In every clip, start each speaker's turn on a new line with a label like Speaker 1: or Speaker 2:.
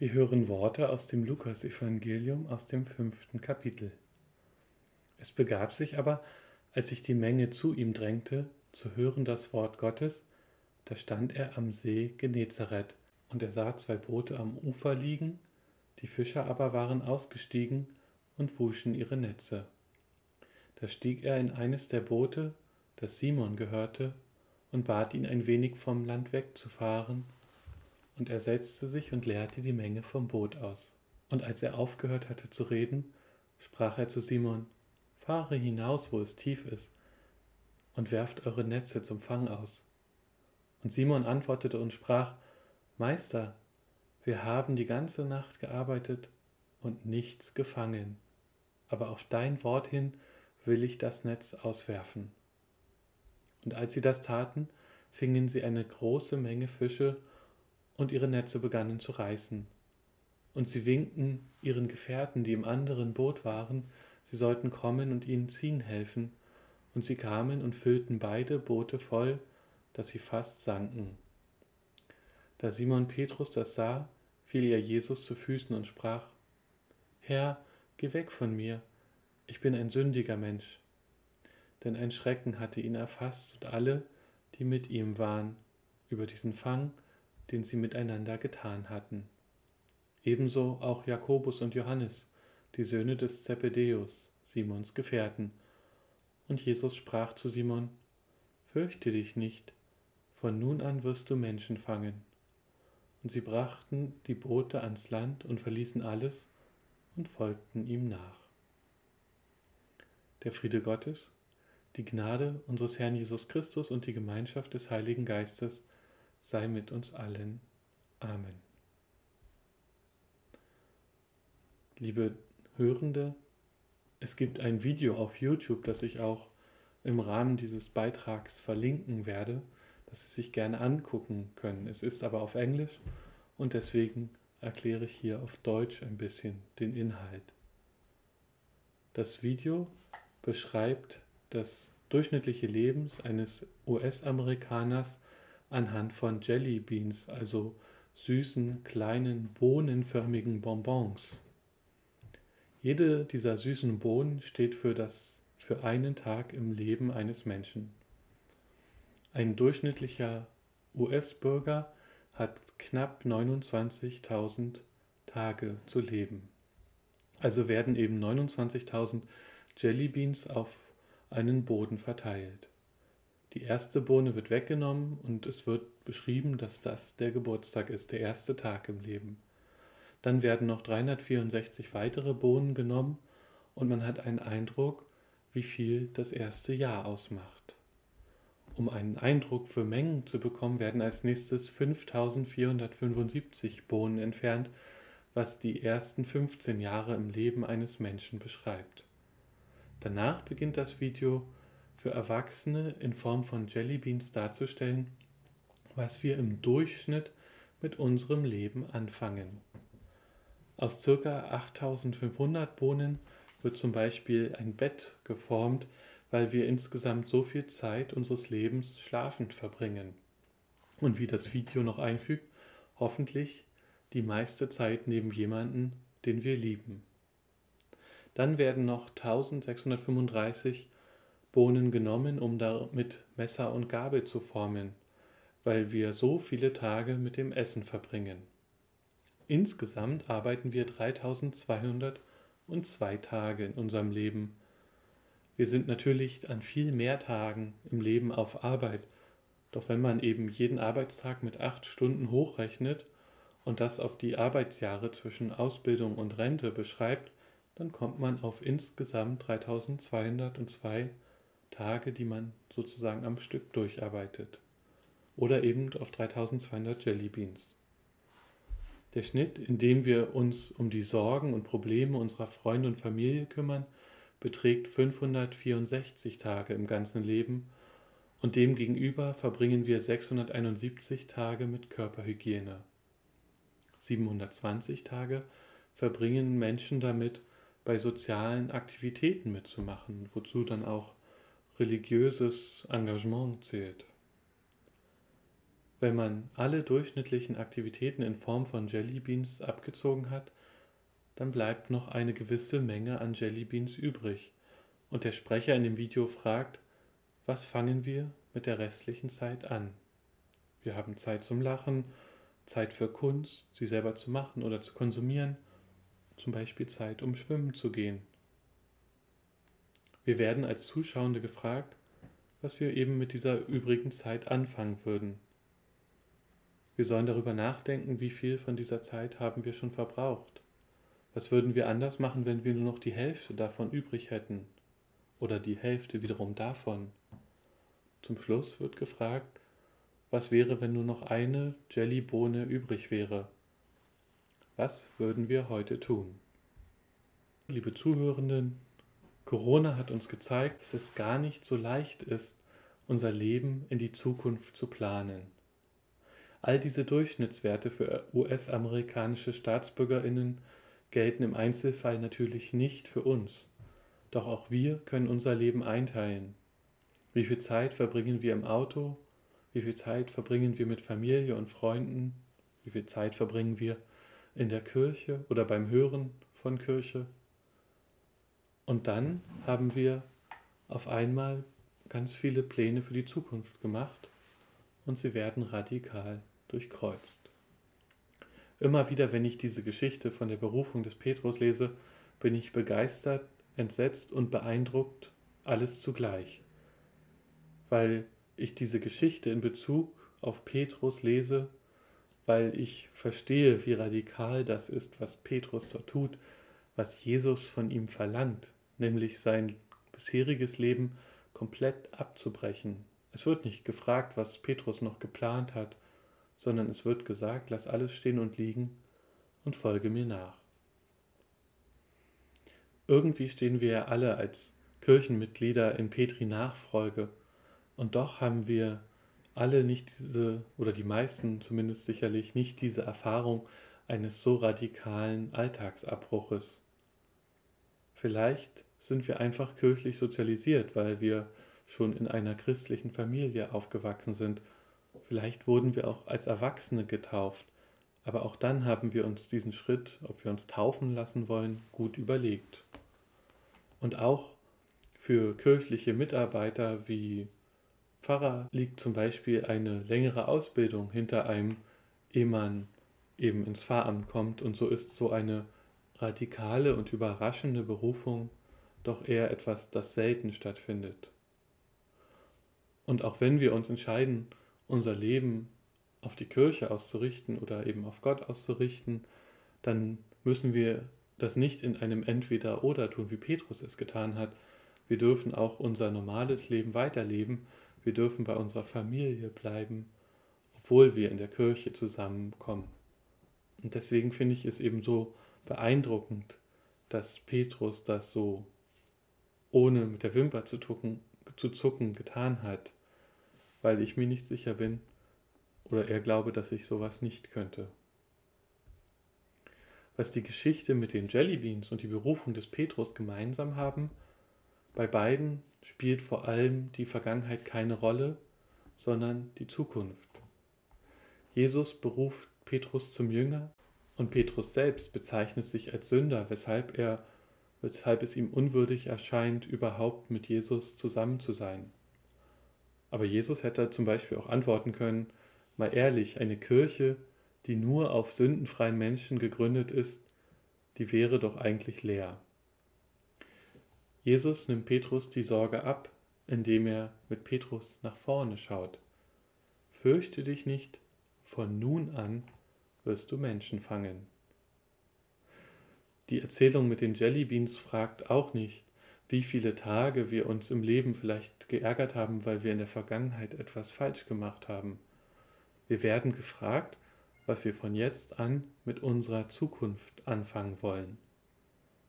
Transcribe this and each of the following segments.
Speaker 1: Wir hören Worte aus dem Lukasevangelium aus dem fünften Kapitel. Es begab sich aber, als sich die Menge zu ihm drängte, zu hören das Wort Gottes, da stand er am See Genezareth, und er sah zwei Boote am Ufer liegen, die Fischer aber waren ausgestiegen und wuschen ihre Netze. Da stieg er in eines der Boote, das Simon gehörte, und bat ihn ein wenig vom Land wegzufahren, und er setzte sich und leerte die Menge vom Boot aus. Und als er aufgehört hatte zu reden, sprach er zu Simon, Fahre hinaus, wo es tief ist, und werft eure Netze zum Fang aus. Und Simon antwortete und sprach, Meister, wir haben die ganze Nacht gearbeitet und nichts gefangen, aber auf dein Wort hin will ich das Netz auswerfen. Und als sie das taten, fingen sie eine große Menge Fische und ihre Netze begannen zu reißen. Und sie winkten ihren Gefährten, die im anderen Boot waren, sie sollten kommen und ihnen ziehen helfen. Und sie kamen und füllten beide Boote voll, dass sie fast sanken. Da Simon Petrus das sah, fiel er Jesus zu Füßen und sprach, Herr, geh weg von mir, ich bin ein sündiger Mensch. Denn ein Schrecken hatte ihn erfasst und alle, die mit ihm waren, über diesen Fang, den sie miteinander getan hatten. Ebenso auch Jakobus und Johannes, die Söhne des Zebedäus, Simons Gefährten. Und Jesus sprach zu Simon, Fürchte dich nicht, von nun an wirst du Menschen fangen. Und sie brachten die Boote ans Land und verließen alles und folgten ihm nach. Der Friede Gottes, die Gnade unseres Herrn Jesus Christus und die Gemeinschaft des Heiligen Geistes sei mit uns allen. Amen. Liebe Hörende, es gibt ein Video auf YouTube, das ich auch im Rahmen dieses Beitrags verlinken werde, das Sie sich gerne angucken können. Es ist aber auf Englisch und deswegen erkläre ich hier auf Deutsch ein bisschen den Inhalt. Das Video beschreibt das durchschnittliche Leben eines US-Amerikaners anhand von Jelly Beans, also süßen, kleinen, bohnenförmigen Bonbons. Jede dieser süßen Bohnen steht für, das, für einen Tag im Leben eines Menschen. Ein durchschnittlicher US-Bürger hat knapp 29.000 Tage zu leben. Also werden eben 29.000 Jellybeans auf einen Boden verteilt. Die erste Bohne wird weggenommen und es wird beschrieben, dass das der Geburtstag ist, der erste Tag im Leben. Dann werden noch 364 weitere Bohnen genommen und man hat einen Eindruck, wie viel das erste Jahr ausmacht. Um einen Eindruck für Mengen zu bekommen, werden als nächstes 5475 Bohnen entfernt, was die ersten 15 Jahre im Leben eines Menschen beschreibt. Danach beginnt das Video für Erwachsene in Form von Jellybeans darzustellen, was wir im Durchschnitt mit unserem Leben anfangen. Aus ca. 8500 Bohnen wird zum Beispiel ein Bett geformt, weil wir insgesamt so viel Zeit unseres Lebens schlafend verbringen. Und wie das Video noch einfügt, hoffentlich die meiste Zeit neben jemanden, den wir lieben. Dann werden noch 1635 Bohnen genommen, um damit Messer und Gabel zu formen, weil wir so viele Tage mit dem Essen verbringen. Insgesamt arbeiten wir 3202 Tage in unserem Leben. Wir sind natürlich an viel mehr Tagen im Leben auf Arbeit, doch wenn man eben jeden Arbeitstag mit acht Stunden hochrechnet und das auf die Arbeitsjahre zwischen Ausbildung und Rente beschreibt, dann kommt man auf insgesamt 3202 Tage, die man sozusagen am Stück durcharbeitet. Oder eben auf 3200 Jellybeans. Der Schnitt, in dem wir uns um die Sorgen und Probleme unserer Freunde und Familie kümmern, beträgt 564 Tage im ganzen Leben und demgegenüber verbringen wir 671 Tage mit Körperhygiene. 720 Tage verbringen Menschen damit, bei sozialen Aktivitäten mitzumachen, wozu dann auch religiöses Engagement zählt. Wenn man alle durchschnittlichen Aktivitäten in Form von Jellybeans abgezogen hat, dann bleibt noch eine gewisse Menge an Jellybeans übrig. Und der Sprecher in dem Video fragt, was fangen wir mit der restlichen Zeit an? Wir haben Zeit zum Lachen, Zeit für Kunst, sie selber zu machen oder zu konsumieren, zum Beispiel Zeit, um schwimmen zu gehen. Wir werden als Zuschauende gefragt, was wir eben mit dieser übrigen Zeit anfangen würden. Wir sollen darüber nachdenken, wie viel von dieser Zeit haben wir schon verbraucht. Was würden wir anders machen, wenn wir nur noch die Hälfte davon übrig hätten? Oder die Hälfte wiederum davon? Zum Schluss wird gefragt, was wäre, wenn nur noch eine Jellybohne übrig wäre? Was würden wir heute tun? Liebe Zuhörenden, Corona hat uns gezeigt, dass es gar nicht so leicht ist, unser Leben in die Zukunft zu planen. All diese Durchschnittswerte für US-amerikanische Staatsbürgerinnen gelten im Einzelfall natürlich nicht für uns. Doch auch wir können unser Leben einteilen. Wie viel Zeit verbringen wir im Auto? Wie viel Zeit verbringen wir mit Familie und Freunden? Wie viel Zeit verbringen wir in der Kirche oder beim Hören von Kirche? Und dann haben wir auf einmal ganz viele Pläne für die Zukunft gemacht und sie werden radikal durchkreuzt. Immer wieder, wenn ich diese Geschichte von der Berufung des Petrus lese, bin ich begeistert, entsetzt und beeindruckt, alles zugleich. Weil ich diese Geschichte in Bezug auf Petrus lese, weil ich verstehe, wie radikal das ist, was Petrus dort tut, was Jesus von ihm verlangt, nämlich sein bisheriges Leben komplett abzubrechen. Es wird nicht gefragt, was Petrus noch geplant hat, sondern es wird gesagt, lass alles stehen und liegen und folge mir nach. Irgendwie stehen wir ja alle als Kirchenmitglieder in Petri Nachfolge und doch haben wir alle nicht diese, oder die meisten zumindest sicherlich nicht diese Erfahrung eines so radikalen Alltagsabbruches. Vielleicht sind wir einfach kirchlich sozialisiert, weil wir schon in einer christlichen Familie aufgewachsen sind Vielleicht wurden wir auch als Erwachsene getauft, aber auch dann haben wir uns diesen Schritt, ob wir uns taufen lassen wollen, gut überlegt. Und auch für kirchliche Mitarbeiter wie Pfarrer liegt zum Beispiel eine längere Ausbildung hinter einem, ehe man eben ins Pfarramt kommt. Und so ist so eine radikale und überraschende Berufung doch eher etwas, das selten stattfindet. Und auch wenn wir uns entscheiden, unser Leben auf die Kirche auszurichten oder eben auf Gott auszurichten, dann müssen wir das nicht in einem Entweder-Oder tun, wie Petrus es getan hat. Wir dürfen auch unser normales Leben weiterleben. Wir dürfen bei unserer Familie bleiben, obwohl wir in der Kirche zusammenkommen. Und deswegen finde ich es eben so beeindruckend, dass Petrus das so ohne mit der Wimper zu, tucken, zu zucken getan hat weil ich mir nicht sicher bin oder er glaube, dass ich sowas nicht könnte. Was die Geschichte mit den Jellybeans und die Berufung des Petrus gemeinsam haben, bei beiden spielt vor allem die Vergangenheit keine Rolle, sondern die Zukunft. Jesus beruft Petrus zum Jünger und Petrus selbst bezeichnet sich als Sünder, weshalb er weshalb es ihm unwürdig erscheint, überhaupt mit Jesus zusammen zu sein. Aber Jesus hätte zum Beispiel auch antworten können, mal ehrlich, eine Kirche, die nur auf sündenfreien Menschen gegründet ist, die wäre doch eigentlich leer. Jesus nimmt Petrus die Sorge ab, indem er mit Petrus nach vorne schaut. Fürchte dich nicht, von nun an wirst du Menschen fangen. Die Erzählung mit den Jellybeans fragt auch nicht, wie viele Tage wir uns im Leben vielleicht geärgert haben, weil wir in der Vergangenheit etwas falsch gemacht haben. Wir werden gefragt, was wir von jetzt an mit unserer Zukunft anfangen wollen.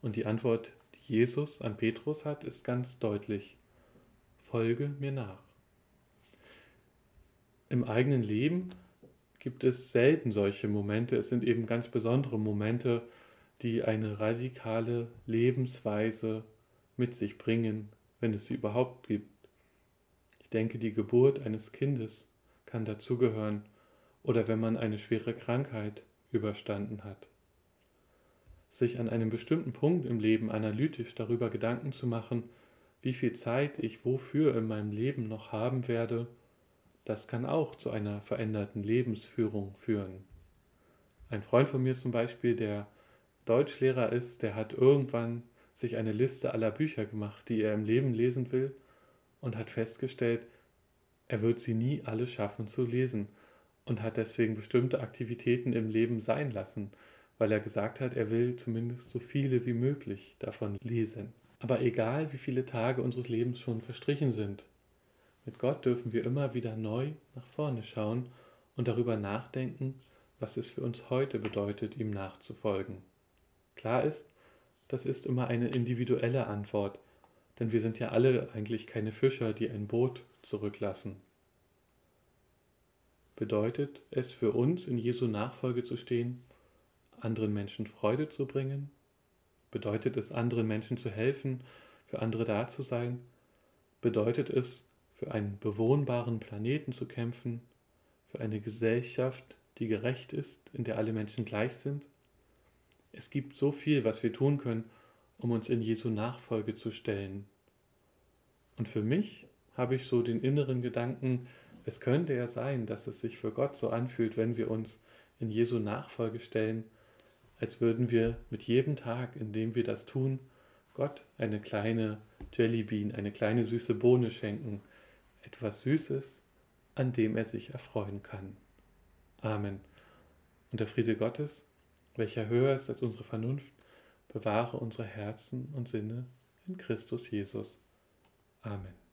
Speaker 1: Und die Antwort, die Jesus an Petrus hat, ist ganz deutlich. Folge mir nach. Im eigenen Leben gibt es selten solche Momente. Es sind eben ganz besondere Momente, die eine radikale Lebensweise mit sich bringen, wenn es sie überhaupt gibt. Ich denke, die Geburt eines Kindes kann dazugehören oder wenn man eine schwere Krankheit überstanden hat. Sich an einem bestimmten Punkt im Leben analytisch darüber Gedanken zu machen, wie viel Zeit ich wofür in meinem Leben noch haben werde, das kann auch zu einer veränderten Lebensführung führen. Ein Freund von mir zum Beispiel, der Deutschlehrer ist, der hat irgendwann sich eine Liste aller Bücher gemacht, die er im Leben lesen will, und hat festgestellt, er wird sie nie alle schaffen zu lesen und hat deswegen bestimmte Aktivitäten im Leben sein lassen, weil er gesagt hat, er will zumindest so viele wie möglich davon lesen. Aber egal, wie viele Tage unseres Lebens schon verstrichen sind, mit Gott dürfen wir immer wieder neu nach vorne schauen und darüber nachdenken, was es für uns heute bedeutet, ihm nachzufolgen. Klar ist, das ist immer eine individuelle Antwort, denn wir sind ja alle eigentlich keine Fischer, die ein Boot zurücklassen. Bedeutet es für uns, in Jesu Nachfolge zu stehen, anderen Menschen Freude zu bringen? Bedeutet es, anderen Menschen zu helfen, für andere da zu sein? Bedeutet es, für einen bewohnbaren Planeten zu kämpfen, für eine Gesellschaft, die gerecht ist, in der alle Menschen gleich sind? Es gibt so viel, was wir tun können, um uns in Jesu Nachfolge zu stellen. Und für mich habe ich so den inneren Gedanken, es könnte ja sein, dass es sich für Gott so anfühlt, wenn wir uns in Jesu Nachfolge stellen, als würden wir mit jedem Tag, in dem wir das tun, Gott eine kleine Jellybean, eine kleine süße Bohne schenken, etwas Süßes, an dem er sich erfreuen kann. Amen. Und der Friede Gottes, welcher höher ist als unsere Vernunft, bewahre unsere Herzen und Sinne in Christus Jesus. Amen.